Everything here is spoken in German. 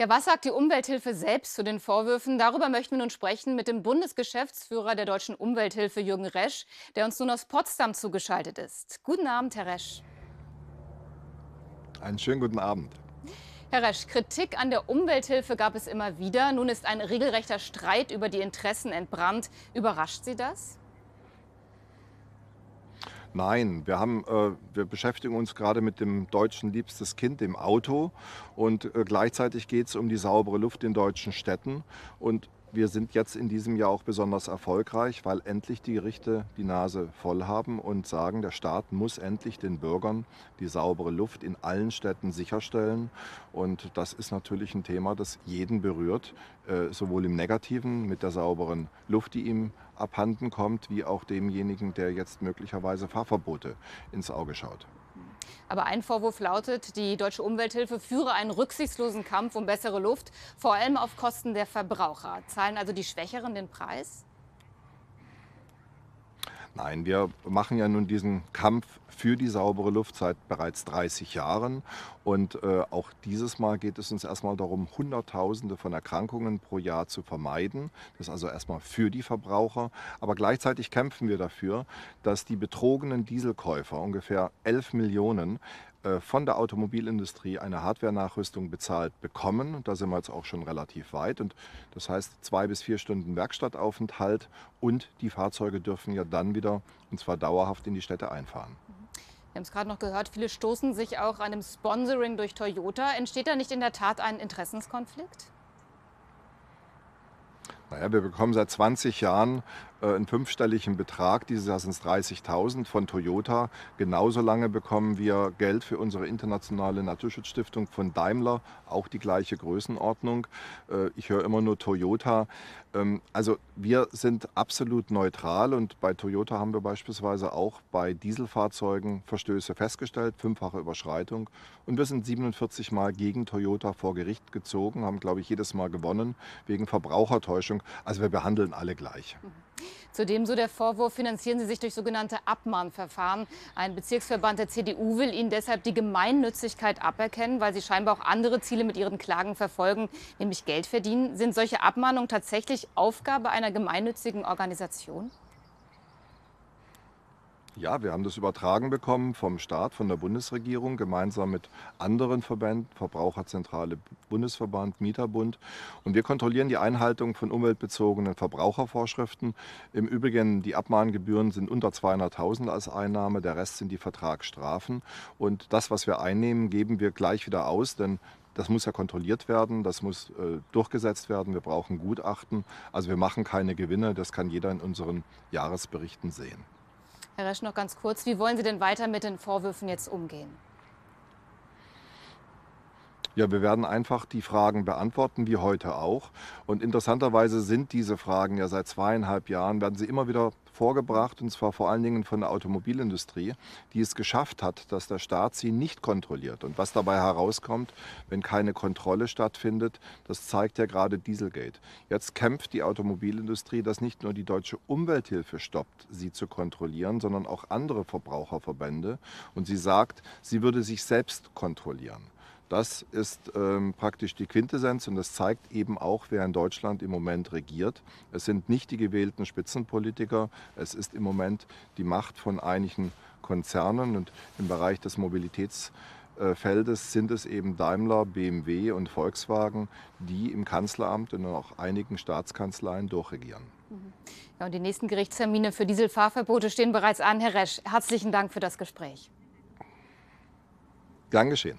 Ja, was sagt die Umwelthilfe selbst zu den Vorwürfen? Darüber möchten wir nun sprechen mit dem Bundesgeschäftsführer der Deutschen Umwelthilfe, Jürgen Resch, der uns nun aus Potsdam zugeschaltet ist. Guten Abend, Herr Resch. Einen schönen guten Abend. Herr Resch, Kritik an der Umwelthilfe gab es immer wieder. Nun ist ein regelrechter Streit über die Interessen entbrannt. Überrascht Sie das? Nein, wir, haben, äh, wir beschäftigen uns gerade mit dem deutschen liebstes Kind, dem Auto. Und äh, gleichzeitig geht es um die saubere Luft in deutschen Städten. Und wir sind jetzt in diesem Jahr auch besonders erfolgreich, weil endlich die Gerichte die Nase voll haben und sagen, der Staat muss endlich den Bürgern die saubere Luft in allen Städten sicherstellen. Und das ist natürlich ein Thema, das jeden berührt, äh, sowohl im Negativen mit der sauberen Luft, die ihm abhanden kommt, wie auch demjenigen, der jetzt möglicherweise Fahrverbote ins Auge schaut. Aber ein Vorwurf lautet, die Deutsche Umwelthilfe führe einen rücksichtslosen Kampf um bessere Luft, vor allem auf Kosten der Verbraucher. Zahlen also die Schwächeren den Preis? Nein, wir machen ja nun diesen Kampf für die saubere Luft seit bereits 30 Jahren. Und äh, auch dieses Mal geht es uns erstmal darum, Hunderttausende von Erkrankungen pro Jahr zu vermeiden. Das ist also erstmal für die Verbraucher. Aber gleichzeitig kämpfen wir dafür, dass die betrogenen Dieselkäufer, ungefähr 11 Millionen, von der Automobilindustrie eine Hardware-Nachrüstung bezahlt bekommen. Und da sind wir jetzt auch schon relativ weit. Und das heißt zwei bis vier Stunden Werkstattaufenthalt und die Fahrzeuge dürfen ja dann wieder, und zwar dauerhaft, in die Städte einfahren. Wir haben es gerade noch gehört, viele stoßen sich auch an dem Sponsoring durch Toyota. Entsteht da nicht in der Tat ein Interessenskonflikt? Naja, wir bekommen seit 20 Jahren äh, einen fünfstelligen Betrag. Dieses Jahr sind es 30.000 von Toyota. Genauso lange bekommen wir Geld für unsere internationale Naturschutzstiftung von Daimler, auch die gleiche Größenordnung. Äh, ich höre immer nur Toyota. Ähm, also wir sind absolut neutral und bei Toyota haben wir beispielsweise auch bei Dieselfahrzeugen Verstöße festgestellt, fünffache Überschreitung. Und wir sind 47 Mal gegen Toyota vor Gericht gezogen, haben, glaube ich, jedes Mal gewonnen wegen Verbrauchertäuschung. Also wir behandeln alle gleich. Zudem so der Vorwurf, finanzieren Sie sich durch sogenannte Abmahnverfahren. Ein Bezirksverband der CDU will Ihnen deshalb die Gemeinnützigkeit aberkennen, weil Sie scheinbar auch andere Ziele mit Ihren Klagen verfolgen, nämlich Geld verdienen. Sind solche Abmahnungen tatsächlich Aufgabe einer gemeinnützigen Organisation? Ja, wir haben das übertragen bekommen vom Staat, von der Bundesregierung, gemeinsam mit anderen Verbänden, Verbraucherzentrale Bundesverband, Mieterbund. Und wir kontrollieren die Einhaltung von umweltbezogenen Verbrauchervorschriften. Im Übrigen, die Abmahngebühren sind unter 200.000 als Einnahme, der Rest sind die Vertragsstrafen. Und das, was wir einnehmen, geben wir gleich wieder aus, denn das muss ja kontrolliert werden, das muss äh, durchgesetzt werden. Wir brauchen Gutachten. Also wir machen keine Gewinne, das kann jeder in unseren Jahresberichten sehen. Herr Resch, noch ganz kurz, wie wollen Sie denn weiter mit den Vorwürfen jetzt umgehen? Ja, wir werden einfach die Fragen beantworten, wie heute auch. Und interessanterweise sind diese Fragen ja seit zweieinhalb Jahren, werden sie immer wieder vorgebracht, und zwar vor allen Dingen von der Automobilindustrie, die es geschafft hat, dass der Staat sie nicht kontrolliert. Und was dabei herauskommt, wenn keine Kontrolle stattfindet, das zeigt ja gerade Dieselgate. Jetzt kämpft die Automobilindustrie, dass nicht nur die deutsche Umwelthilfe stoppt, sie zu kontrollieren, sondern auch andere Verbraucherverbände. Und sie sagt, sie würde sich selbst kontrollieren. Das ist ähm, praktisch die Quintessenz und das zeigt eben auch, wer in Deutschland im Moment regiert. Es sind nicht die gewählten Spitzenpolitiker, es ist im Moment die Macht von einigen Konzernen und im Bereich des Mobilitätsfeldes sind es eben Daimler, BMW und Volkswagen, die im Kanzleramt und auch einigen Staatskanzleien durchregieren. Ja, und die nächsten Gerichtstermine für Dieselfahrverbote stehen bereits an. Herr Resch, herzlichen Dank für das Gespräch. Gern geschehen.